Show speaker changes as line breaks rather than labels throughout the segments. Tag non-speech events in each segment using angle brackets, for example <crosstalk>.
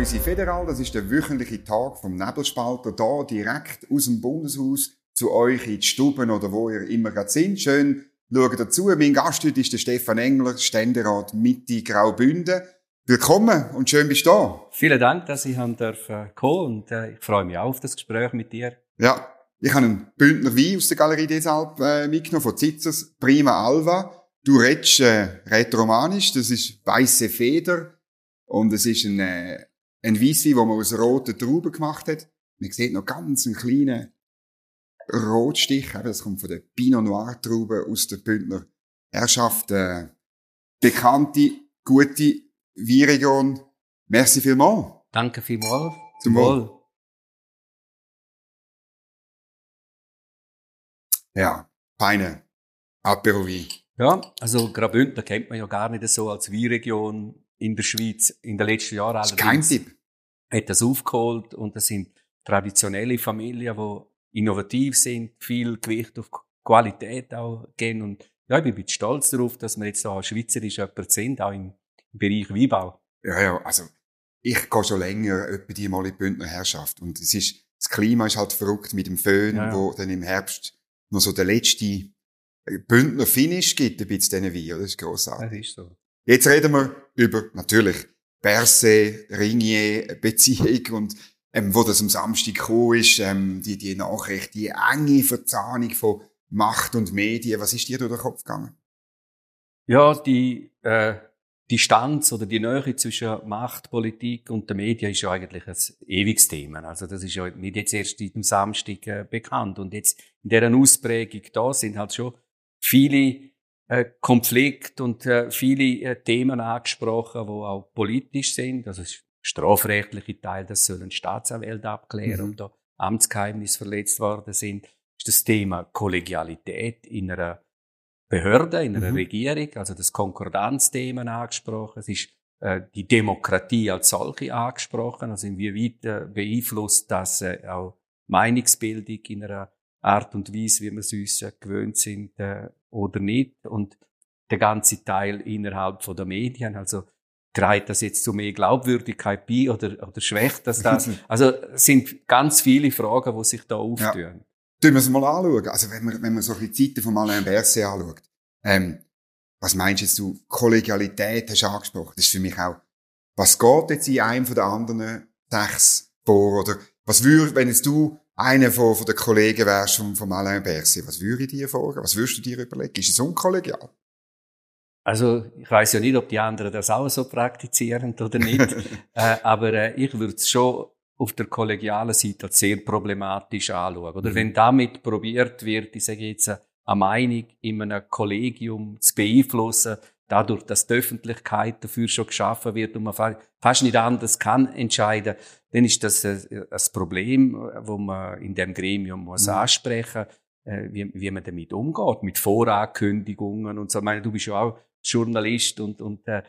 unsere Federal. Das ist der wöchentliche Tag vom Nebelspalter. Da direkt aus dem Bundeshaus zu euch in die Stuben oder wo ihr immer gerade sind. Schön schauen dazu. Mein Gast heute ist der Stefan Engler, Ständerat Mitte Graubünden. Willkommen und schön bist du da.
Vielen Dank, dass ich kommen und äh, ich freue mich auch auf das Gespräch mit dir.
Ja, ich habe einen Bündner Wein aus der Galerie Desalp äh, mitgenommen von Zitzers, Prima Alva. Du redest äh, rätoromanisch, das ist weiße Feder und es ist ein, äh, ein Weisswein, den man aus roten Trauben gemacht hat. Man sieht noch ganz einen kleinen Rotstich, das kommt von der Pinot Noir Traube aus der Bündner Herrschaft. Äh, bekannte, gute Weinregion. Merci vielmals.
Danke vielmals.
Zum Wohl. Ja, feine Apero Wein.
Ja, also Graubünden kennt man ja gar nicht so als Weinregion in der Schweiz in den letzten Jahren.
Das ist kein Tipp.
Hat das aufgeholt und das sind traditionelle Familien, die innovativ sind, viel Gewicht auf Qualität auch gehen und ja, ich bin ein bisschen stolz darauf, dass wir jetzt da schweizerisch jemand sind, auch im Bereich Weinbau.
Ja, ja, also ich gehe schon länger etwa die mal in die Bündner Herrschaft und es ist, das Klima ist halt verrückt mit dem Föhn, ja. wo dann im Herbst noch so der letzte Bündner Finish gibt, ein bisschen diesen Wein, das ist grossartig.
Das ist so.
Jetzt reden wir über, natürlich, Berse, Ringier, Beziehung und ähm, wo das am Samstag gekommen ist, ähm, die, die Nachricht, die enge Verzahnung von Macht und Medien, was ist dir durch den Kopf gegangen?
Ja, die äh, Distanz oder die Nähe zwischen Macht, Politik und den Medien ist ja eigentlich ein ewiges Thema. Also das ist ja nicht jetzt erst am Samstag äh, bekannt. Und jetzt in deren Ausprägung da sind halt schon viele äh, Konflikte und äh, viele äh, Themen angesprochen, die auch politisch sind. Also strafrechtliche Teil, das sollen Staatsanwälte abklären, mhm. da Amtsgeheimnisse verletzt worden sind. Ist das Thema Kollegialität in einer Behörde, in einer mhm. Regierung, also das Konkordanzthema angesprochen. Es ist äh, die Demokratie als solche angesprochen, also inwieweit äh, beeinflusst das äh, auch Meinungsbildung in einer Art und Weise, wie wir es uns gewöhnt sind oder nicht. Und der ganze Teil innerhalb von der Medien, also trägt das jetzt zu mehr Glaubwürdigkeit bei oder, oder schwächt das das? <laughs> also es sind ganz viele Fragen, die sich da auftun. Ja.
Tun wir es mal anschauen. Also wenn man, wenn man so die Zeiten von Alain Berset anschaut. Ähm, was meinst jetzt du? Kollegialität hast du angesprochen. Das ist für mich auch, was geht jetzt in einem von den anderen sechs vor? Oder was würde, wenn jetzt du einer von, von den Kollegen wärst von, von Alain Berset, was würde ich dir fragen? Was würdest du dir überlegen? Ist es unkollegial?
Also ich weiß ja nicht, ob die anderen das auch so praktizieren oder nicht, <laughs> äh, aber äh, ich würde es schon auf der kollegialen Seite sehr problematisch anschauen. Oder mhm. wenn damit probiert wird, ich sage jetzt, eine Meinung in einem Kollegium zu beeinflussen, dadurch, dass die Öffentlichkeit dafür schon geschaffen wird und man fast nicht anders kann entscheiden, dann ist das ein Problem, wo man in dem Gremium muss mhm. ansprechen äh, wie, wie man damit umgeht, mit Vorankündigungen und so. Ich meine, du bist ja auch Journalist und, und äh,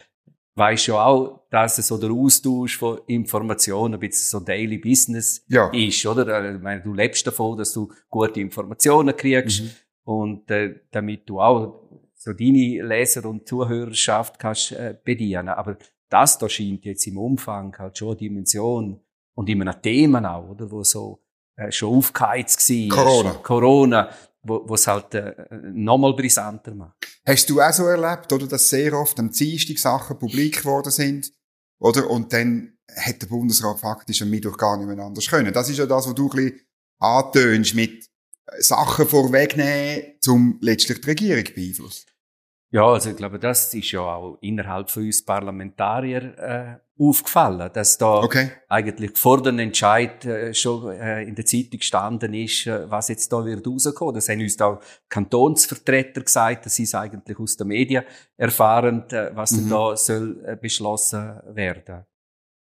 weißt ja auch, dass es so der Austausch von Informationen ein bisschen so Daily Business ja. ist, oder? Äh, ich meine, du lebst davon, dass du gute Informationen kriegst mhm. und äh, damit du auch so deine Leser und Zuhörerschaft kannst äh, bedienen. Aber das da scheint jetzt im Umfang halt schon eine Dimension und in einem Thema auch, oder? Wo so äh, schon aufgeheizt war.
Corona.
Corona wo es halt äh, nochmal brisanter macht.
Hast du auch so erlebt, oder, dass sehr oft am Dienstag Sachen publik geworden sind, oder? Und dann hat der Bundesrat faktisch am Mittwoch gar nicht mehr anders können. Das ist ja das, was du ein bisschen antönst, mit Sachen vorwegnehmen, um letztlich die Regierung beeinflussen.
Ja, also ich glaube, das ist ja auch innerhalb von uns Parlamentarier äh, aufgefallen, dass da okay. eigentlich vor dem Entscheid äh, schon äh, in der Zeitung gestanden ist, äh, was jetzt da wird rauskommen. Das haben uns da Kantonsvertreter gesagt, sie es eigentlich aus den Medien erfahren, äh, was mhm. da soll äh, beschlossen werden.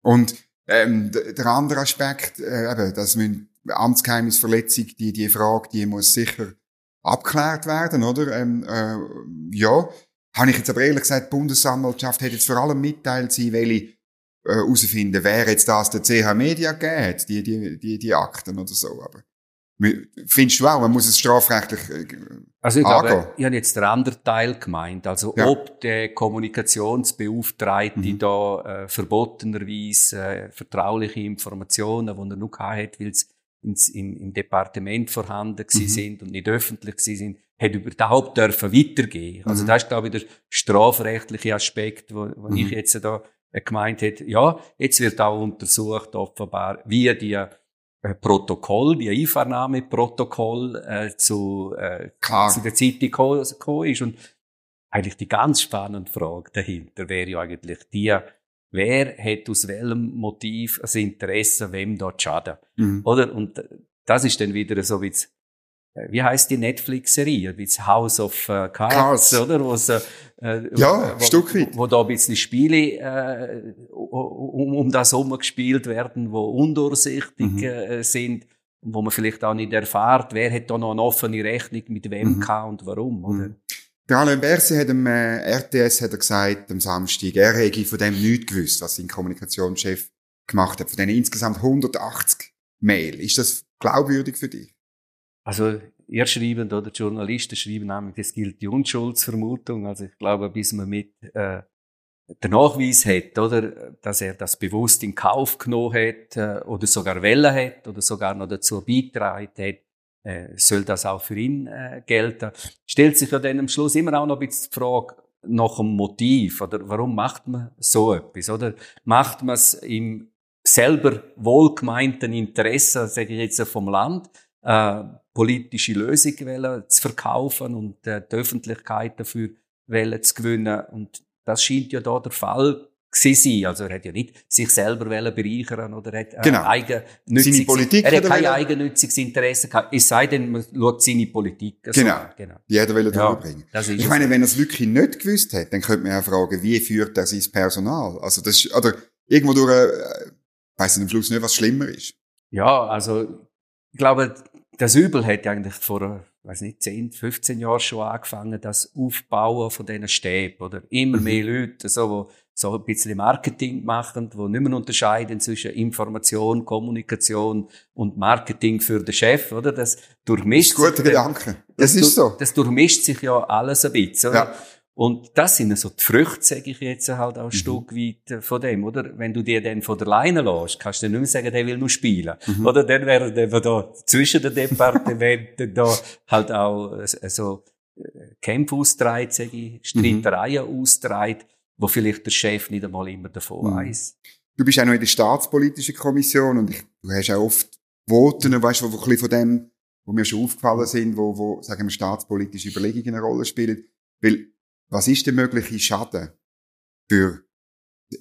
Und ähm, der andere Aspekt, äh, eben, dass man Amtsgeheimnisverletzung, die die Frage, die muss sicher abgeklärt werden, oder? Ähm, äh, ja, habe ich jetzt aber ehrlich gesagt, die Bundesanwaltschaft hat jetzt vor allem mitteilt, sie welche äh, herausfinden, wer jetzt das der CH Media gegeben hat, die, die, die, die Akten oder so. Aber Findest du auch, man muss es strafrechtlich äh,
Also ich angehen? glaube, ich habe jetzt den anderen Teil gemeint. Also ja. ob der Kommunikationsbeauftragte mhm. da äh, verbotenerweise äh, vertrauliche Informationen, die er noch hat, weil es im, im Departement vorhanden mhm. sind und nicht öffentlich sind, hat überhaupt dürfen weitergehen. Also mhm. das ist, glaube ich, der strafrechtliche Aspekt, wo, wo mhm. ich jetzt da äh, gemeint hätte. Ja, jetzt wird auch untersucht, offenbar, wie die äh, Protokoll, die Einvernahmeprotokoll äh, zu, äh, zu der Zeitung gekommen ist. Und eigentlich die ganz spannende Frage dahinter wäre ja eigentlich die, wer hat aus welchem Motiv ein Interesse, wem dort schaden? Mhm. Oder? Und das ist dann wieder so wie äh, wie heißt die Netflix-Serie? Wie House of äh, Cards, Cards, oder? Wo's, äh,
ja, wo, Stück weit.
Wo, da ein bisschen Spiele äh, um, um das herum gespielt werden, wo undurchsichtig mhm. äh, sind wo man vielleicht auch nicht erfahrt, wer hat da noch eine offene Rechnung mit wem mhm. und warum, oder? Mhm.
Der Alain Berset hat dem äh, RTS hat er gesagt, am Samstag, er hätte von dem nichts gewusst, was sein Kommunikationschef gemacht hat, von denen insgesamt 180 Mail. Ist das glaubwürdig für dich?
Also, ihr schreiben, oder die Journalisten schreiben nämlich, es gilt die Unschuldsvermutung. Also, ich glaube, bis man mit, äh, den Nachweis hat, oder, dass er das bewusst in Kauf genommen hat, äh, oder sogar Welle hat, oder sogar noch dazu beitragen hat, äh, soll das auch für ihn äh, gelten. Stellt sich ja dann am Schluss immer auch noch ein bisschen die Frage nach dem Motiv, oder warum macht man so etwas, oder? Macht man es im selber wohlgemeinten Interesse, sage ich jetzt vom Land, äh, politische Lösungen zu verkaufen und äh, die Öffentlichkeit dafür zu gewinnen. Und das scheint ja da der Fall sein. Also er hat ja nicht sich selber bereichern oder hat äh,
genau.
eigennütziges,
seine Politik
er hat kein eigennütziges Interesse gehabt. Es sei denn, man schaut seine Politik.
So. Genau. genau. Jeder will
ja,
durchbringen. Ich meine, wenn er es wirklich nicht gewusst hat, dann könnte man ja fragen, wie führt er sein Personal? Also das ist, oder irgendwo durch, äh, weiss ich am Schluss nicht, was schlimmer ist.
Ja, also, ich glaube, das Übel hat eigentlich vor, weiß nicht, 10, 15 Jahren schon angefangen, das Aufbauen von diesen Stäben, oder? Immer mhm. mehr Leute, so, wo so ein bisschen Marketing machen, wo nicht mehr unterscheiden zwischen Information, Kommunikation und Marketing für den Chef, oder? Das durchmischt
das ist guter Gedanke. Das, das ist so.
Das durchmischt sich ja alles ein bisschen, oder? Ja. Und das sind so die Früchte, sage ich jetzt halt auch ein mhm. Stück weit äh, von dem, oder? Wenn du dir dann von der Leine lässt, kannst du nicht mehr sagen, der will nur spielen. Mhm. Oder dann wäre der da zwischen den Departementen <laughs> da halt auch äh, so äh, Kämpfe austreibt, sage ich, Streitereien mhm. austreibt, wo vielleicht der Chef nicht einmal immer davon mhm. weiß.
Du bist auch noch in der staatspolitischen Kommission und ich, du hast auch oft Voten, weißt du, wo, wo ein bisschen von dem, wo mir schon aufgefallen sind, wo, wo, sagen wir, staatspolitische Überlegungen eine Rolle spielen. Weil, was ist der mögliche Schaden für,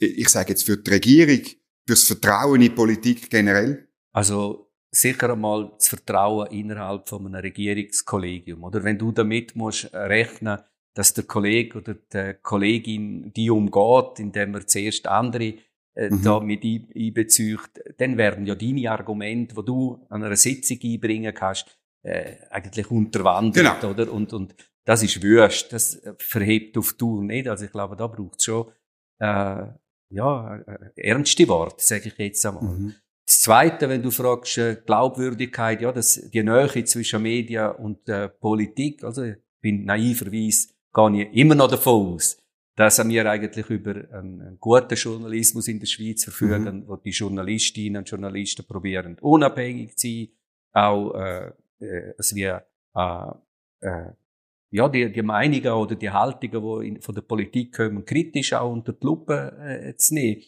ich sage jetzt für die Regierung, fürs Vertrauen in die Politik generell?
Also, sicher einmal das Vertrauen innerhalb von einem Regierungskollegium, oder? Wenn du damit musst rechnen, dass der Kollege oder die Kollegin die umgeht, indem er zuerst andere äh, mhm. da mit einbezieht, dann werden ja deine Argumente, die du an einer Sitzung einbringen kannst, äh, eigentlich unterwandert, genau. oder? Und, und das ist wüst, das verhebt auf Tour nicht. Also ich glaube, da braucht es schon äh, ja, äh, ernste Worte, sage ich jetzt einmal. Mhm. Das Zweite, wenn du fragst, äh, Glaubwürdigkeit, ja, das, die Nähe zwischen Medien und äh, Politik, also ich bin naiverweise gehe ich immer noch davon aus, dass wir eigentlich über einen, guten Journalismus in der Schweiz verfügen, mhm. wo die Journalistinnen und Journalisten probieren, unabhängig zu sein, auch äh, äh, es wie äh, äh, ja, die, die Meinungen oder die Haltungen, die in, von der Politik kommen, kritisch auch unter die Lupe äh, zu nehmen.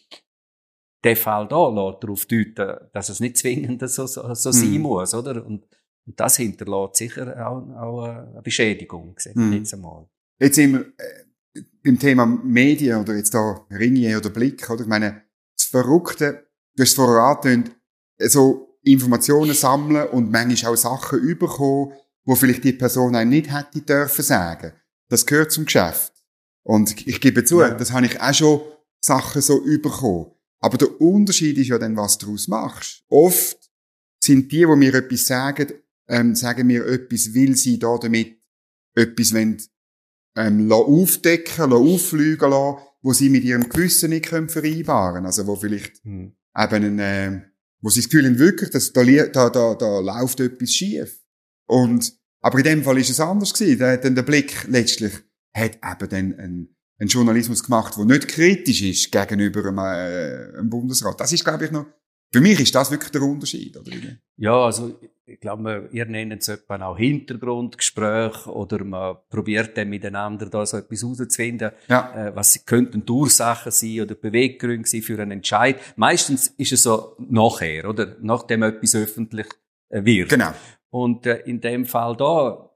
Der Fall da lässt darauf deuten, dass es nicht zwingend so, so, so mhm. sein muss, oder? Und, und das hinterlässt sicher auch, auch eine Beschädigung, mhm. jetzt einmal.
Jetzt sind wir äh, beim Thema Medien oder jetzt da Ringier oder Blick, oder? Ich meine, das Verrückte, du hast es vorher angetönt, so Informationen sammeln und manchmal auch Sachen überkommen, wo vielleicht die Person einem nicht hätte dürfen sagen. Das gehört zum Geschäft. Und ich gebe zu, ja. das habe ich auch schon Sachen so überkommen. Aber der Unterschied ist ja dann, was du daraus machst. Oft sind die, die mir etwas sagen, ähm, sagen mir etwas, weil sie da damit etwas wollen, ähm, aufdecken, auffliegen lassen, wo sie mit ihrem Gewissen nicht können vereinbaren können. Also wo vielleicht mhm. eben ein, äh, wo sie das Gefühl haben, wirklich, dass da, da, da, da läuft etwas schief. Und, aber in dem Fall ist es anders gewesen. Da hat dann der Blick letztlich, hat eben dann einen, einen Journalismus gemacht, der nicht kritisch ist gegenüber einem, äh, einem Bundesrat. Das ist, glaube ich, noch, für mich ist das wirklich der Unterschied, oder?
Ja, also, ich glaube, ihr nennt es etwa auch Hintergrundgespräch oder man probiert dann miteinander da so etwas herauszufinden, ja. äh, was könnten die Ursachen sein oder Beweggründe sein für einen Entscheid. Meistens ist es so nachher, oder? Nachdem etwas öffentlich äh, wird.
Genau.
Und äh, in dem Fall da,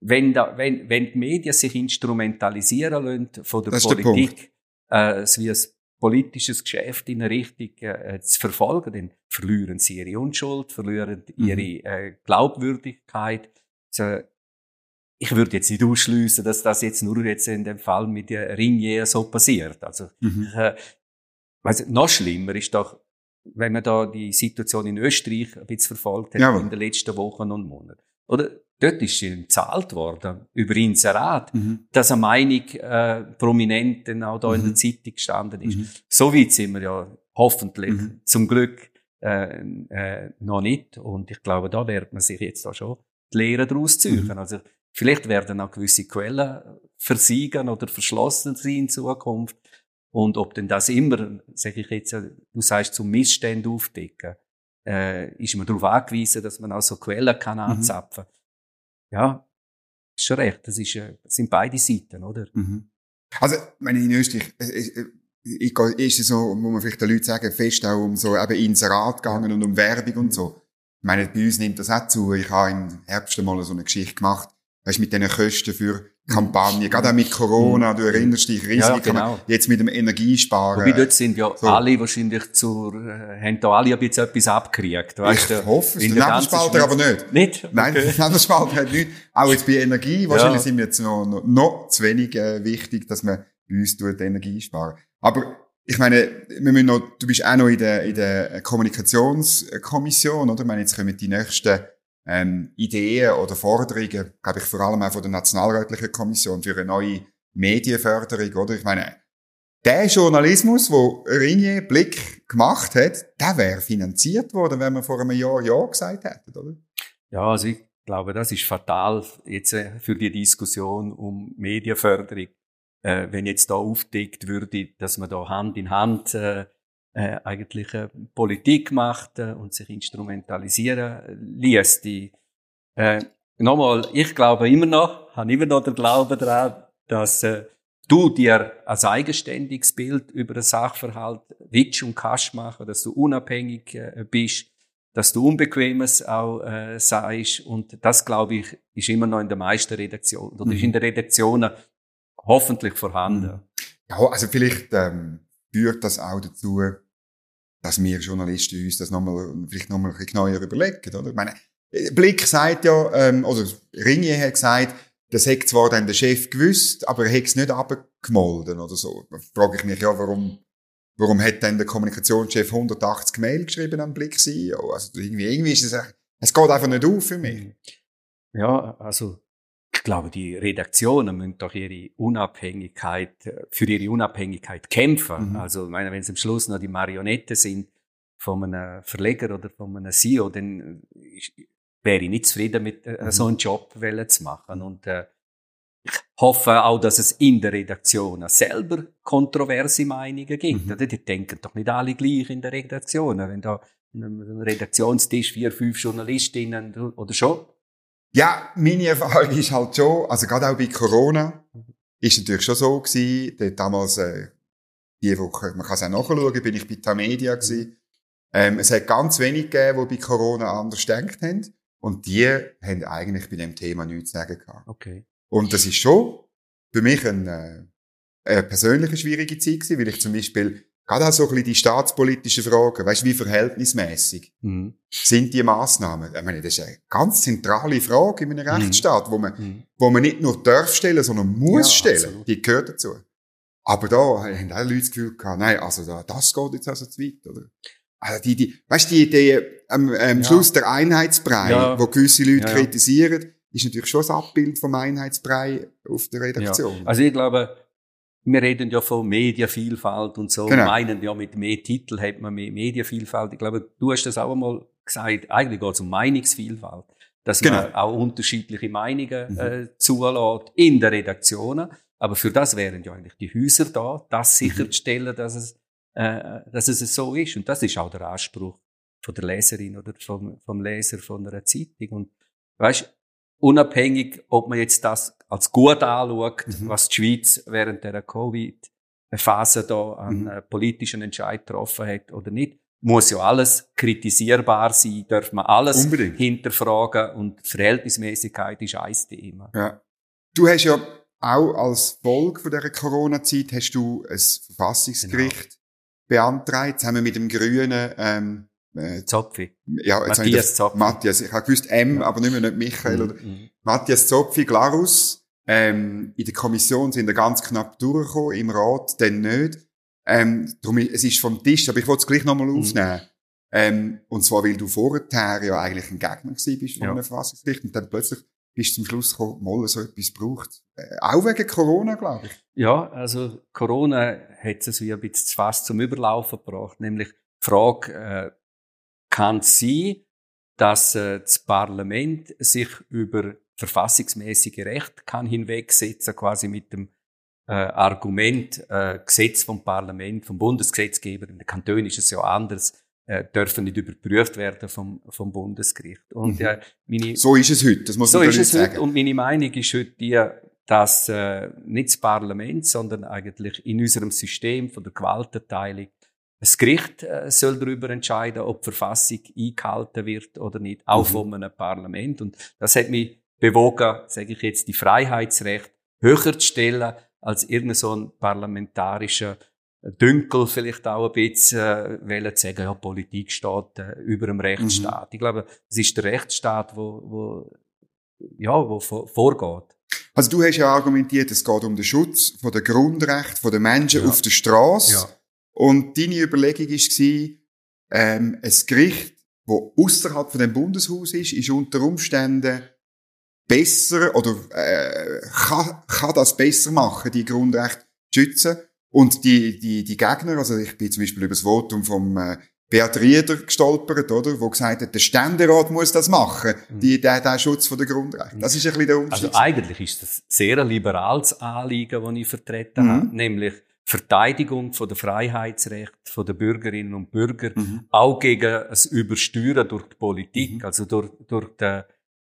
wenn, da, wenn, wenn die Medien sich instrumentalisieren lassen von der das Politik, äh, wie ein politisches Geschäft in eine Richtung äh, zu verfolgen, dann verlieren sie ihre Unschuld, verlieren mhm. ihre äh, Glaubwürdigkeit. Also, ich würde jetzt nicht ausschließen, dass das jetzt nur jetzt in dem Fall mit der Ringier so passiert. Also, mhm. äh, weiss, noch schlimmer ist doch, wenn man da die Situation in Österreich ein bisschen verfolgt hat ja. in den letzten Wochen und Monaten. Oder dort ist gezahlt worden über Inserat, mhm. dass eine Meinung äh, prominent auch da mhm. in der mhm. Zeitung gestanden ist. Mhm. So weit sind wir ja hoffentlich mhm. zum Glück äh, äh, noch nicht. Und ich glaube, da wird man sich jetzt auch schon die Lehre daraus ziehen. Mhm. Also vielleicht werden auch gewisse Quellen versiegen oder verschlossen sein in Zukunft. Und ob denn das immer, sage ich jetzt, du sagst, zum Missstand aufdecken, äh, ist man darauf angewiesen, dass man auch so Quellen kann mhm. anzapfen. Ja, ist schon recht. Das, ist, äh, das sind beide Seiten, oder?
Mhm. Also, ich in Österreich, äh, ich, ist es so, muss man vielleicht den Leuten sagen, fest auch um so eben Inserat gegangen und um Werbung und so. Ich meine, bei uns nimmt das auch zu. Ich habe im Herbst mal so eine Geschichte gemacht, weißt, mit diesen Kosten für Kampagne, gerade auch mit Corona, du erinnerst dich riesig, ja, genau. jetzt mit dem Energiesparen.
Wobei dort sind ja so. alle wahrscheinlich zur, äh, haben da alle ein bisschen etwas abgekriegt, weißt
Ich hoffe es, der Nebelspalter aber nicht.
Nicht? Okay.
Nein, der Nebelspalter hat nicht. Auch jetzt bei Energie, wahrscheinlich ja. sind wir jetzt noch, noch, noch zu wenig äh, wichtig, dass man bei uns tut Energie sparen. Aber ich meine, wir müssen noch, du bist auch noch in der, in der Kommunikationskommission, oder? Ich meine, jetzt kommen die nächsten ähm, Ideen oder Forderungen, glaube ich, vor allem auch von der Nationalrätlichen Kommission für eine neue Medienförderung, oder? Ich meine, der Journalismus, wo Ringier Blick gemacht hat, der wäre finanziert worden, wenn man vor einem Jahr Ja gesagt hätte, oder?
Ja, also ich glaube, das ist fatal jetzt äh, für die Diskussion um Medienförderung. Äh, wenn jetzt da aufdeckt würde, dass man da Hand in Hand äh, äh, eigentlich äh, Politik macht äh, und sich instrumentalisieren ließ. Die, äh, nochmal, ich glaube immer noch, habe immer noch den Glauben daran, dass äh, du dir als eigenständiges Bild über den Sachverhalt willst und kannst machen, dass du unabhängig äh, bist, dass du Unbequemes auch äh, sagst und das, glaube ich, ist immer noch in der meisten Redaktionen oder mhm. ist in den Redaktionen hoffentlich vorhanden. Mhm.
Ja, also vielleicht ähm, führt das auch dazu, dass wir Journalisten uns das nochmal, vielleicht nochmal ein bisschen genauer überlegen, oder? Ich meine, Blick sagt ja, ähm, oder Ringier hat gesagt, das hätte zwar dann der Chef gewusst, aber er hätte es nicht abgemolden oder so. Da frage ich mich ja, warum, warum hat dann der Kommunikationschef 180 Mail geschrieben am Blick CEO? Also irgendwie, irgendwie ist es, es geht einfach nicht auf für mich.
Ja, also ich glaube, die Redaktionen müssen doch ihre Unabhängigkeit, für ihre Unabhängigkeit kämpfen. Mhm. Also, ich meine, wenn es am Schluss noch die Marionette sind von einem Verleger oder von einem CEO, dann wäre ich nicht zufrieden mit äh, mhm. so einen Job zu machen. Und äh, ich hoffe auch, dass es in der Redaktion selber kontroverse Meinungen gibt. Mhm. Die denken doch nicht alle gleich in der Redaktion. Wenn da ein Redaktionstisch vier, fünf Journalistinnen oder schon
ja, meine Erfahrung ist halt schon, also gerade auch bei Corona, ist natürlich schon so gewesen, dort damals, äh, die Woche, man kann es auch nachschauen, bin ich bei Tamedia gewesen. Ähm, es hat ganz wenig gegeben, die bei Corona anders gedacht haben. Und die haben eigentlich bei dem Thema nichts zu sagen gehabt.
Okay.
Und das ist schon für mich eine, äh, eine persönliche schwierige Zeit gewesen, weil ich zum Beispiel Gerade auch so ein bisschen die staatspolitischen Fragen, weißt du, wie verhältnismäßig mhm. sind die Massnahmen? Ich meine, das ist eine ganz zentrale Frage in einem mhm. Rechtsstaat, wo man, mhm. wo man nicht nur darf stellen, sondern muss ja, stellen. Absolut. Die gehört dazu. Aber da haben auch Leute das Gefühl gehabt, nein, also da, das geht jetzt also zu weit, oder? Also die, die, weißt du, die Idee, am, am ja. Schluss der Einheitsbrei, ja. wo gewisse Leute ja, kritisieren, ist natürlich schon das Abbild vom Einheitsbrei auf der Redaktion.
Also ich glaube, wir reden ja von Medienvielfalt und so, genau. meinen ja, mit mehr Titel hat man mehr Medienvielfalt. Ich glaube, du hast das auch einmal gesagt, eigentlich geht es um Meinungsvielfalt. Dass genau. man auch unterschiedliche Meinungen mhm. äh, zulässt in den Redaktionen. Aber für das wären ja eigentlich die Häuser da, das mhm. sicherzustellen, dass es, äh, dass es so ist. Und das ist auch der Anspruch von der Leserin oder vom, vom Leser von einer Zeitung. Und weißt, unabhängig, ob man jetzt das als gut anschaut, mhm. was die Schweiz während der Covid-Phase da an mhm. politischen Entscheid getroffen hat oder nicht, muss ja alles kritisierbar sein, darf man alles Unbedingt. hinterfragen und Verhältnismäßigkeit ist ein Thema.
Ja. Du hast ja auch als Folge von dieser Corona-Zeit hast du ein Verfassungsgericht genau. beantragt, zusammen mit dem grünen ähm,
äh, Zopfi.
Ja, Matthias Zopfi. Matthias. Ich habe gewusst M, ja. aber nicht mehr nicht Michael. Mhm. Oder mhm. Matthias Zopfi, Glarus. Ähm, in der Kommission sind wir ganz knapp durchgekommen, im Rat dann nicht. Ähm, darum, es ist vom Tisch, aber ich wollte es gleich nochmal mhm. aufnehmen. Ähm, und zwar, weil du vorher ja eigentlich ein Gegner gewesen bist von ja. einem Verfassungsgericht und dann plötzlich bist du zum Schluss gekommen, mal so etwas braucht. Äh, auch wegen Corona, glaube ich.
Ja, also Corona hat es wie ein bisschen fast zum Überlaufen gebracht, nämlich die Frage, äh, kann es sein, dass äh, das Parlament sich über verfassungsmäßige Recht kann hinwegsetzen, quasi mit dem äh, Argument, äh, Gesetz vom Parlament, vom Bundesgesetzgeber, in den Kantonen ist es ja anders, äh, dürfen nicht überprüft werden vom, vom Bundesgericht. Und,
mhm. äh, meine, so ist es heute, das muss
so
man
ist es
sagen.
Heute. Und meine Meinung ist heute die, dass äh, nicht das Parlament, sondern eigentlich in unserem System von der Gewaltenteilung das Gericht äh, soll darüber entscheiden, ob die Verfassung eingehalten wird oder nicht, auch mhm. von einem Parlament. Und das hat mich bewogen, sage ich jetzt, die Freiheitsrechte höher zu stellen als irgendein so ein parlamentarischer Dünkel vielleicht auch ein bisschen äh, zu sagen, ja, Politik steht äh, über dem Rechtsstaat. Mhm. Ich glaube, es ist der Rechtsstaat, wo, wo ja, wo vorgeht.
Also du hast ja argumentiert, es geht um den Schutz von der Grundrechte der Menschen ja. auf der Straße. Ja. Und deine Überlegung war, ähm, ein Gericht, das außerhalb von dem Bundeshaus ist, ist unter Umständen besser oder äh, kann, kann das besser machen, die Grundrechte zu schützen. Und die, die, die Gegner, also ich bin zum Beispiel über das Votum vom äh, Beat Rieder gestolpert, oder? Wo gesagt hat, der Ständerat muss das machen, mhm. die, der, der Schutz der Grundrechte. Das ist ein bisschen der Unterschied.
Also eigentlich ist das sehr ein liberales Anliegen, das ich vertreten mhm. habe, nämlich Verteidigung von der Freiheitsrechte der Bürgerinnen und Bürger, mhm. auch gegen das Übersteuern durch die Politik, mhm. also durch, durch, den,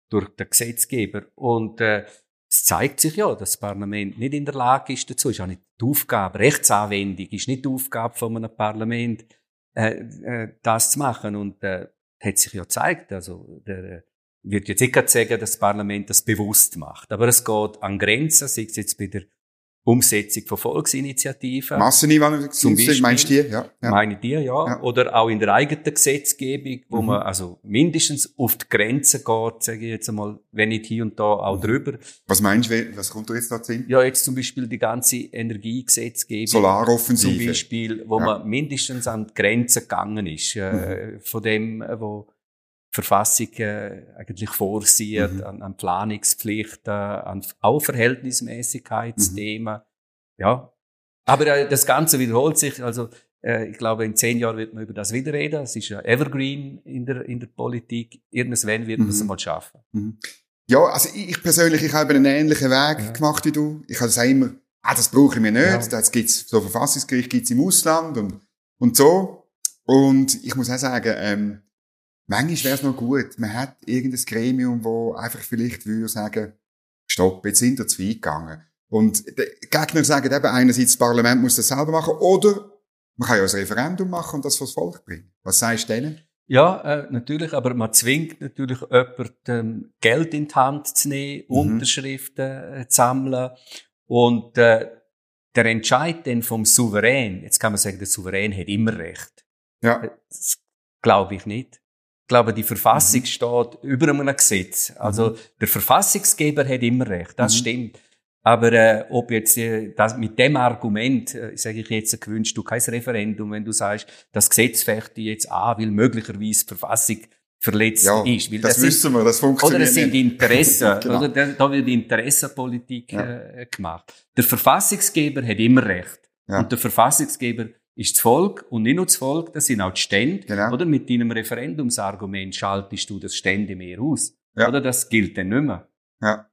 durch den Gesetzgeber. Und äh, es zeigt sich ja, dass das Parlament nicht in der Lage ist dazu. Ist auch nicht die Aufgabe, Rechtsanwendung ist nicht die Aufgabe von einem Parlament, äh, äh, das zu machen. Und äh, hat sich ja gezeigt, also der, äh, wird jetzt nicht sagen, dass das Parlament das bewusst macht. Aber es geht an Grenzen, sei es jetzt bei der Umsetzung von Volksinitiativen. Beispiel,
meinst du die? Ja,
ja. Meine die, ja. ja. Oder auch in der eigenen Gesetzgebung, wo mhm. man also mindestens auf die Grenze geht, sage ich jetzt einmal, wenn nicht hier und da auch mhm. drüber.
Was meinst du, was kommt da jetzt da hin?
Ja, jetzt zum Beispiel die ganze Energiegesetzgebung.
Solaroffensive.
Zum Beispiel, wo ja. man mindestens an die Grenze gegangen ist, äh, mhm. von dem, wo Verfassung äh, eigentlich vorsieht, mhm. an, an Planungspflichten, an auch Verhältnismäßigkeitsthemen. Mhm. Ja. Aber äh, das Ganze wiederholt sich. Also äh, ich glaube, in zehn Jahren wird man über das wieder reden. Es ist ja evergreen in der, in der Politik. Irgendwann wird man es mhm. mal schaffen.
Mhm. Ja, also ich persönlich, ich habe einen ähnlichen Weg ja. gemacht wie du. Ich habe es immer, ah, das brauche ich mir nicht. Ja. Das gibt's, so Verfassungsgericht gibt's im Ausland und, und so. Und ich muss auch sagen, ähm, manchmal wäre es noch gut, man hat irgendein Gremium, wo einfach vielleicht würde sagen, stopp, jetzt sind wir zu weit gegangen. Und die Gegner sagen eben einerseits, das Parlament muss das selber machen, oder man kann ja ein Referendum machen und das vors Volk bringen. Was sagst du denen?
Ja, äh, natürlich, aber man zwingt natürlich jemanden, ähm, Geld in die Hand zu nehmen, mhm. Unterschriften äh, zu sammeln und äh, der Entscheid dann vom Souverän, jetzt kann man sagen, der Souverän hat immer Recht.
Ja.
Das glaube ich nicht. Ich glaube, die Verfassung mhm. steht über einem Gesetz. Also mhm. der Verfassungsgeber hat immer recht, das mhm. stimmt. Aber äh, ob jetzt äh, das, mit dem Argument, äh, sage ich jetzt, gewünscht du kein Referendum, wenn du sagst, das Gesetz fecht jetzt an, weil möglicherweise die Verfassung verletzt
Ja,
ist. Weil
das,
sind-
wissen wir, das funktioniert
Oder es sind. Interessen, <laughs>
Genau.
oder? Da, da wird Interessenpolitik
Ja.
äh, gemacht. Der Verfassungsgeber hat immer recht.
Ja.
Und der Verfassungsgeber ist das Volk und nicht nur das Volk, das sind auch die Stände.
Genau.
Oder mit deinem Referendumsargument schaltest du das Stände mehr aus.
Ja.
Oder das gilt dann nicht mehr.
Ja.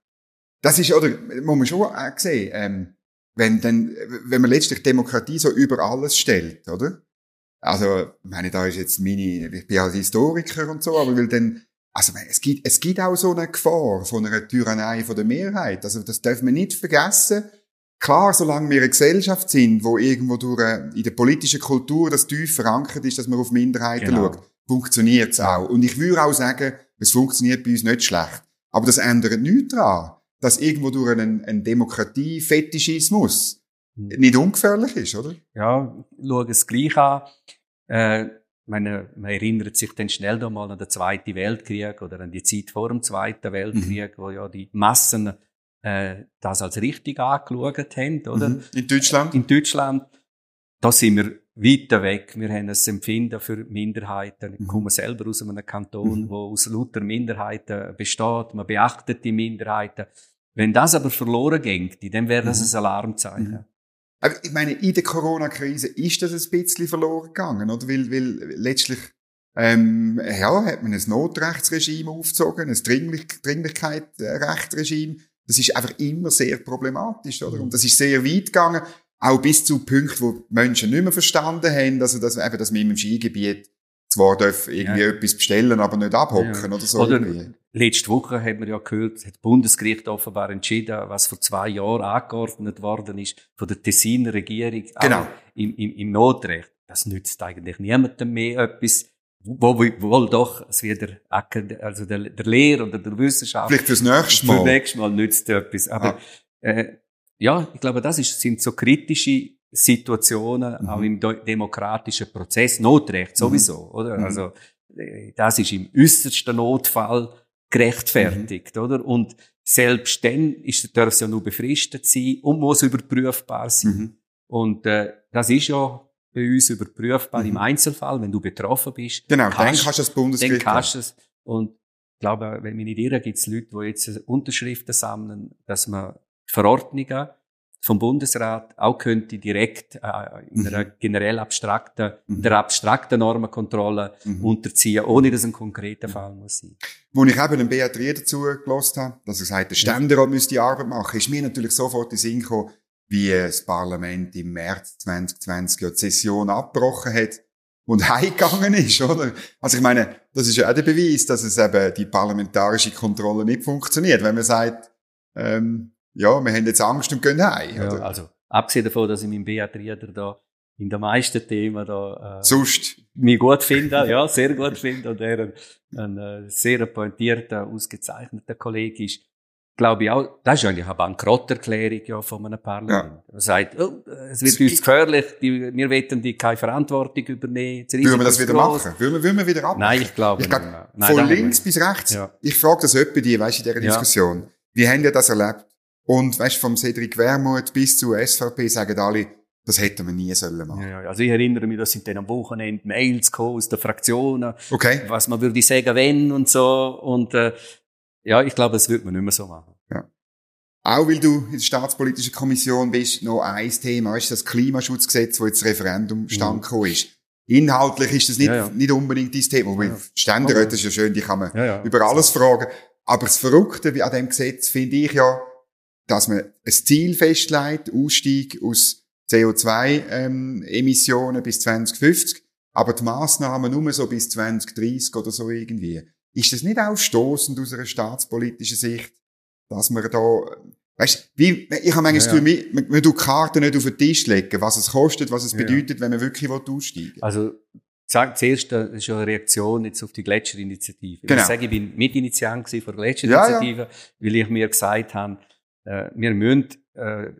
Das ist, oder, muss man schon auch sehen, ähm, wenn dann, wenn man letztlich Demokratie so über alles stellt, oder? Also, ich meine, da ist jetzt meine, ich bin als Historiker und so, aber will dann, also, es gibt, es gibt auch so eine Gefahr von einer Tyrannei von der Mehrheit. Also, das darf man nicht vergessen. Klar, solange wir eine Gesellschaft sind, wo irgendwo durch, äh, in der politischen Kultur das tief verankert ist, dass man auf Minderheiten
Genau.
schaut, funktioniert es auch. Und ich würde auch sagen, es funktioniert bei uns nicht schlecht. Aber das ändert nichts daran, dass irgendwo durch einen, einen Demokratie-Fetischismus
Mhm.
nicht ungefährlich ist, oder?
Ja, schau es gleich an. Äh, ich meine, man erinnert sich dann schnell da mal an den Zweiten Weltkrieg oder an die Zeit vor dem Zweiten Weltkrieg, wo ja die Massen äh, das als richtig angeschaut haben, oder?
Mhm. In Deutschland?
In Deutschland, da sind wir weiter weg. Wir haben ein Empfinden für Minderheiten. Ich
Mhm.
komme selber aus einem Kanton,
Mhm.
wo aus lauter Minderheiten besteht. Man beachtet die Minderheiten. Wenn das aber verloren geht, dann wäre das
Mhm.
ein Alarmzeichen.
Mhm. Aber ich meine, in der Corona-Krise ist das ein bisschen verloren gegangen, oder? Weil, weil letztlich, ähm, ja, hat man ein Notrechtsregime aufgezogen, ein Dringlich Dringlichkeitsrechtsregime. Das ist einfach immer sehr problematisch, oder?
Mhm.
Und das ist sehr weit gegangen, auch bis zu Punkten, wo die Menschen nicht mehr verstanden haben, also, dass, eben, dass man im Skigebiet zwar dürfen irgendwie
Ja.
etwas bestellen, aber nicht abhocken,
Ja.
oder so.
Oder
irgendwie.
letzte Woche hat man ja gehört, hat das Bundesgericht offenbar entschieden, was vor zwei Jahren angeordnet worden ist von der Tessiner Regierung
Genau.
im, im, im Notrecht. Das nützt eigentlich niemandem mehr etwas. Wo, wo, wohl doch, es wird der, Akad- also der, der Lehrer oder der Wissenschaftler
Vielleicht fürs nächste Mal.
nächstes Mal nützt etwas. Aber
Ah.
äh, ja, ich glaube, das ist, sind so kritische Situationen
Mhm.
auch im de- demokratischen Prozess. Notrecht sowieso, oder?
Mhm.
Also äh, das ist im äußersten Notfall gerechtfertigt,
Mhm.
oder? Und selbst dann ist, darf es ja nur befristet sein und muss überprüfbar sein.
Mhm.
Und äh, das ist ja bei uns überprüfbar
Mhm.
im Einzelfall, wenn du betroffen bist.
Genau, dann
kannst-
kannst du das
dann
Bundesgericht.
kannst du es. Und ich glaube, wenn mich nicht irre, gibt es Leute, die jetzt Unterschriften sammeln, dass man Verordnungen vom Bundesrat auch könnte direkt äh, in einer generell abstrakten,
Mhm.
der abstrakten Normenkontrolle
Mhm.
unterziehen, ohne dass ein konkreter Fall muss sein.
Wo ich eben den Beat Rieder dazu gelost habe, dass er sagt, der Ständerat müsste die Arbeit machen, ist mir natürlich sofort in den Sinn gekommen, wie das Parlament im März 2020 ja die Session abgebrochen hat und <laughs> heimgegangen ist, oder? Also ich meine, das ist ja auch der Beweis, dass es eben die parlamentarische Kontrolle nicht funktioniert, wenn man sagt, ähm, ja, wir haben jetzt Angst und gehen heim,
Ja,
oder?
also, abgesehen davon, dass ich meinen Beat Rieder da in den meisten Themen da, äh,
Sonst,
mich gut finde, ja, sehr gut finde und er ein, ein äh, sehr pointierter, ausgezeichneter Kollege ist, glaube ich auch, das ist eigentlich eine Bankrotterklärung ja von einem Parlament. Er sagt, oh, es wird
Es
uns gefährlich, die, wir wollen die keine Verantwortung übernehmen.
würden wir das wieder
gross.
machen? Würden wir, würden wir wieder ab?
Nein, ich glaube
Ich
nicht
glaube,
mehr. Nein,
von links bis rechts.
Ja.
Ich frage das öppe die, weißt du, in dieser
Ja.
Diskussion. Wie haben ihr das erlebt? Und, weißt vom Cedric Wermuth bis zur SVP sagen alle, das hätten wir nie sollen machen.
Ja, ja, also ich erinnere mich, dass sind dann am Wochenende Mails aus den Fraktionen,
Okay?
was man würde sagen, wenn und so. Und äh, ja, ich glaube, das würde man nicht mehr so machen.
Auch weil du in der Staatspolitischen Kommission bist, noch ein Thema, du, das Klimaschutzgesetz, wo jetzt Referendum stand gekommen ist. Inhaltlich ist das nicht,
Mhm. Ja, ja.
nicht unbedingt dein Thema. Wobei
Ja.
Ständeräte ist ja schön, die kann man
Ja, ja.
über alles fragen. Aber das Verrückte an dem Gesetz finde ich ja, dass man ein Ziel festlegt, Ausstieg aus CO2-Emissionen bis 2050, aber die Massnahmen nur so bis 2030 oder so irgendwie. Ist das nicht auch stoßend aus einer staatspolitischen Sicht, dass man da, weißt, wie, ich habe manchmal
Ja,
Gefühl, man, man, man tut Karten nicht auf den Tisch legen, was es kostet, was es
Ja.
bedeutet, wenn man wirklich aussteigen will.
Also, sag, zuerst, das ist ja eine Reaktion jetzt auf die Gletscherinitiative.
Genau.
Ich sage, ich bin Mitinitiant von der
Ja,
Gletscherinitiative, weil ich mir gesagt habe, äh, wir müssen, äh,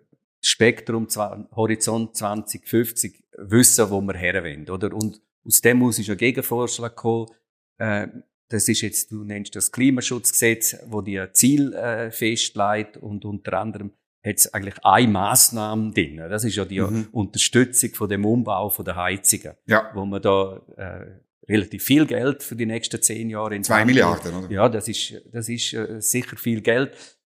Spektrum, Horizont 2050 wissen, wo wir her wollen, oder? Und aus dem muss ich einen Gegenvorschlag kommen, äh, das ist jetzt, du nennst das Klimaschutzgesetz, wo die Ziel äh, festlegt und unter anderem hat es eigentlich eine Massnahme drin. Das ist ja die
Mhm.
Unterstützung von dem Umbau von der Heizungen
Ja.
wo man da äh, relativ viel Geld für die nächsten zehn Jahre. In
Zwei Milliarden, oder?
Ja, das ist, das ist äh, sicher viel Geld.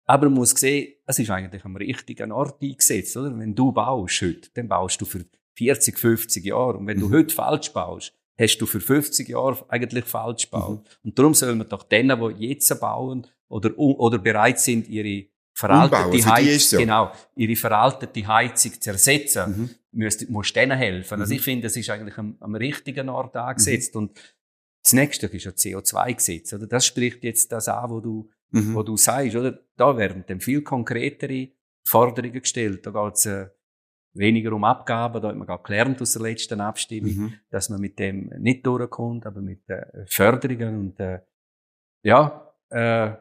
Aber man muss sehen, es ist eigentlich am richtigen Ort eingesetzt, oder? Wenn du baust heute, dann baust du für 40, 50 Jahre. Und wenn du mhm. heute falsch baust, hast du für 50 Jahre eigentlich falsch gebaut. Mhm. Und darum sollen wir doch denen, die jetzt bauen oder, oder bereit sind, ihre veraltete Heizung, so. genau, ihre veraltete Heizung zu ersetzen, mhm. musst, musst denen helfen. Also mhm. ich finde, das ist eigentlich am, am richtigen Ort angesetzt. Mhm. Und das nächste ist ja CO2-Gesetz, oder? Das spricht jetzt das an, wo du, mhm. wo du sagst, oder? Da werden dann viel konkretere Forderungen gestellt. Da geht's, äh, weniger um Abgaben. Da hat man gerade gelernt aus der letzten Abstimmung, mhm. dass man mit dem nicht durchkommt, aber mit äh, Förderungen und, äh, ja, äh,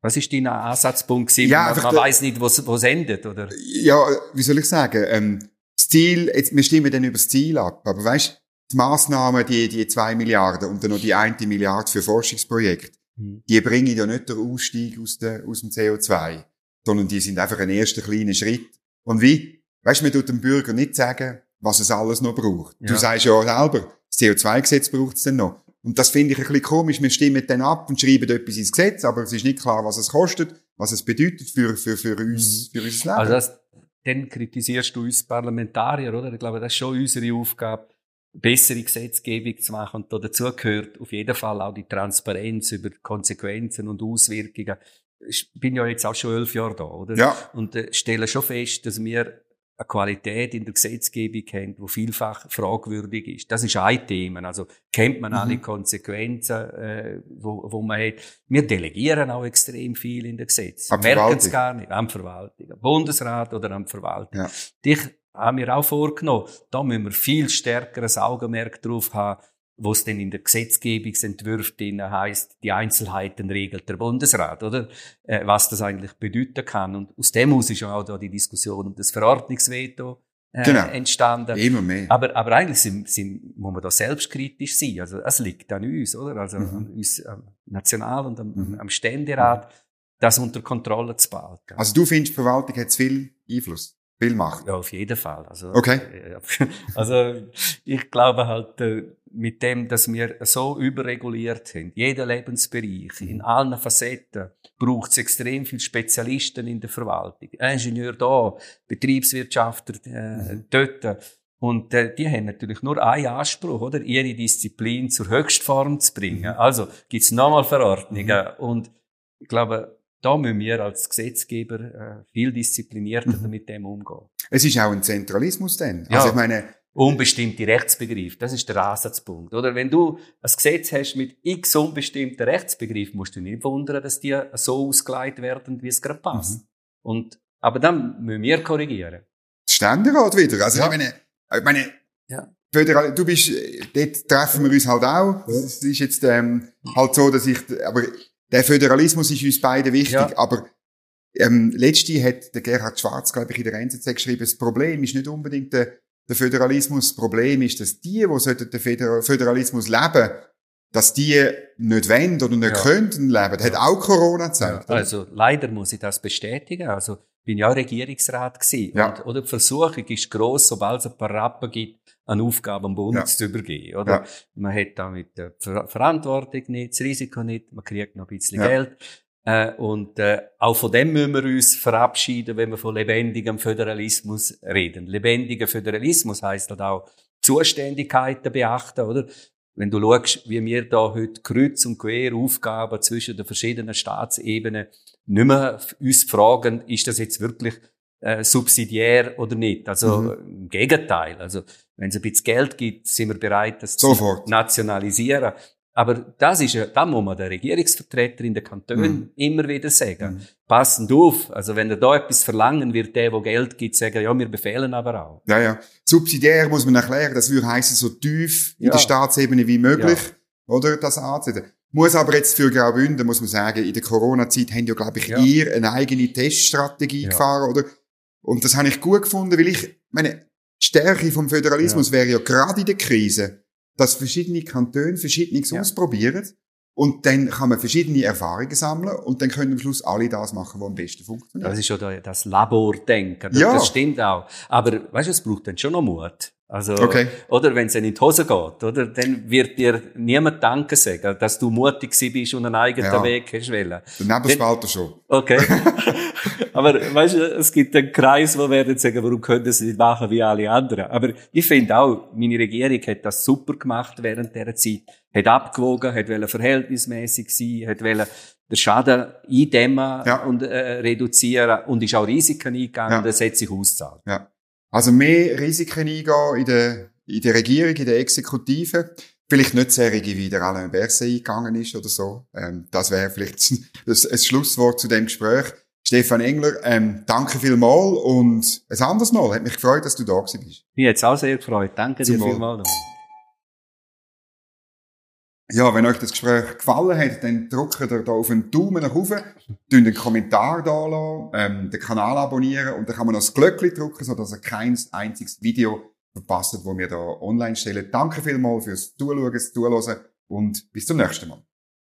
was ist dein Ansatzpunkt gewesen? Ja, man, man weiß nicht, wo es endet, oder?
Ja, wie soll ich sagen? Ähm, das Ziel, jetzt, wir stimmen dann über das Ziel ab, aber weißt, die Massnahmen, die, die zwei Milliarden und dann noch die eine Milliarde für Forschungsprojekte, mhm. die bringen ja nicht den Ausstieg aus, der, aus dem CO2, sondern die sind einfach ein erster kleiner Schritt. Und wie? Weißt, man tut dem Bürger nicht sagen, was es alles noch braucht. Ja. Du sagst ja selber, das CO2-Gesetz braucht es dann noch. Und das finde ich ein bisschen komisch. Wir stimmen dann ab und schreiben etwas ins Gesetz, aber es ist nicht klar, was es kostet, was es bedeutet für, für, für uns, mhm. für unser Leben.
Also das, dann kritisierst du uns Parlamentarier, oder? Ich glaube, das ist schon unsere Aufgabe, bessere Gesetzgebung zu machen. Und dazu gehört auf jeden Fall auch die Transparenz über Konsequenzen und Auswirkungen. Ich bin ja jetzt auch schon elf Jahre da, oder?
Ja.
Und äh, stelle schon fest, dass wir eine Qualität in der Gesetzgebung haben, die vielfach fragwürdig ist. Das ist ein Thema. Also kennt man mhm. alle Konsequenzen, äh, wo, wo man hat. Wir delegieren auch extrem viel in den Gesetzen. Am Merken es gar nicht. Am Verwaltung. Am Bundesrat oder am Verwaltung. Ja. Dich haben wir auch vorgenommen. Da müssen wir viel stärkeres Augenmerk drauf haben, wo es denn in der Gesetzgebungsentwürfen heißt, die Einzelheiten regelt der Bundesrat, oder? Äh, was das eigentlich bedeuten kann. Und aus dem aus ist ja auch da die Diskussion um das Verordnungsveto äh, genau. entstanden.
Immer mehr.
Aber, aber eigentlich sind, sind, muss man da selbstkritisch sein. Also es liegt an uns, oder? Also mhm. an uns am National- und am, mhm. am Ständerat, das unter Kontrolle zu behalten.
Also du findest, die Verwaltung hat viel Einfluss? Viel Macht?
Ja, auf jeden Fall. Also,
okay.
Äh, <laughs> also ich glaube halt, äh, mit dem, dass wir so überreguliert sind, jeder Lebensbereich, in mhm. allen Facetten, braucht es extrem viele Spezialisten in der Verwaltung. Ingenieur da, Betriebswirtschaftler äh, mhm. dort. Und äh, die haben natürlich nur einen Anspruch, oder? Ihre Disziplin zur Höchstform zu bringen. Mhm. Also gibt's nochmal Verordnungen. Mhm. Und ich glaube, da müssen wir als Gesetzgeber äh, viel disziplinierter mhm. mit dem umgehen.
Es ist auch ein Zentralismus denn. Ja. Also ich meine,
unbestimmte Rechtsbegriff. Das ist der Ansatzpunkt. Oder wenn du ein Gesetz hast mit x unbestimmten Rechtsbegriff, musst du nicht wundern, dass die so ausgeleitet werden, wie es gerade passt. Mhm. Und, aber dann müssen wir korrigieren.
Ständerat wieder. Also, ja. ich meine, ich meine, ja. Föderal, du bist, dort treffen wir uns halt auch. Es ist jetzt, ähm, halt so, dass ich, aber der Föderalismus ist uns beide wichtig, ja. aber ähm, letzte hat der Gerhard Schwarz, glaube ich, in der NZZ geschrieben, das Problem ist nicht unbedingt der der Föderalismus. Das Problem ist, dass die, die den Föderalismus leben, dass die nicht wollen oder nicht ja. könnten leben. Das hat auch Corona gezeigt.
Ja, also leider muss ich das bestätigen. Also bin ja auch Regierungsrat gewesen. Ja. Und, oder die Versuchung ist gross, sobald es ein paar Rappen gibt, eine Aufgabe am Bund ja. zu übergeben. Oder? Ja. Man hat damit die Verantwortung nicht, das Risiko nicht, man kriegt noch ein bisschen. Geld. Äh, und äh, auch von dem müssen wir uns verabschieden, wenn wir von lebendigem Föderalismus reden. Lebendiger Föderalismus heißt halt auch Zuständigkeiten beachten, oder? Wenn du schaust, wie wir da heute kreuz und quer Aufgaben zwischen den verschiedenen Staatsebenen nicht mehr uns fragen, ist das jetzt wirklich äh, subsidiär oder nicht. Also mhm. im Gegenteil. Also wenn es ein bisschen Geld gibt, sind wir bereit, das Sofort. zu nationalisieren. Aber das ist ja, da muss man der Regierungsvertreter in den Kantonen mhm. immer wieder sagen. Mhm. Passend auf. Also wenn er da etwas verlangen, wird der, der Geld gibt, sagen, ja, wir befehlen aber auch.
Ja, ja. Subsidiär muss man erklären, das würde heißen, so tief ja. in der Staatsebene wie möglich, ja. oder, das anzusetzen. Muss aber jetzt für Graubünden, muss man sagen, in der Corona-Zeit haben ja, glaube ich, ja. ihr eine eigene Teststrategie ja. gefahren, oder? Und das habe ich gut gefunden, weil ich, meine, Stärke vom Föderalismus wäre ja gerade in der Krise, dass verschiedene Kantone Verschiedenes ja. ausprobieren. Und dann kann man verschiedene Erfahrungen sammeln und dann können am Schluss alle das machen, was am besten funktioniert.
Das ist ja das Labordenken. Das, ja. das stimmt auch. Aber weißt du, es braucht dann schon noch Mut. Also,
Okay.
oder wenn es in die Hose geht, oder? Dann wird dir niemand Danke sagen, dass du mutig bist und einen eigenen
Ja.
Weg hast wollen.
Der Nebelspalter schon.
Okay. <laughs> Aber weißt du, es gibt einen Kreis, wo werden sagen, warum können sie nicht machen wie alle anderen. Aber ich finde auch, meine Regierung hat das super gemacht während dieser Zeit. Hat abgewogen, hat wollen verhältnismäßig sein, hat wollen den Schaden eindämmen
Ja.
und äh, reduzieren und ist auch Risiken eingegangen
Ja.
und das hat sich ausgezahlt.
Ja. Also mehr Risiken eingehen in der, in der Regierung, in der Exekutive. Vielleicht nicht Serie, wie der Alain Berset eingegangen ist oder so. Ähm, das wäre vielleicht das, ein Schlusswort zu dem Gespräch. Stefan Engler, ähm, danke vielmals und ein anderes Mal. Hat mich gefreut, dass du da gewesen bist.
Mich hat es auch sehr gefreut. Danke dir
Zum Wohl.
vielmals.
Ja, wenn euch das Gespräch gefallen hat, dann drückt ihr da auf einen Daumen nach oben, tun einen Kommentar da lassen, ähm, den Kanal abonnieren und dann kann man noch das Glöckchen drücken, sodass ihr kein einziges Video verpasst, wo wir da online stellen. Danke vielmals fürs Zuschauen, fürs Zuhören und bis zum nächsten Mal.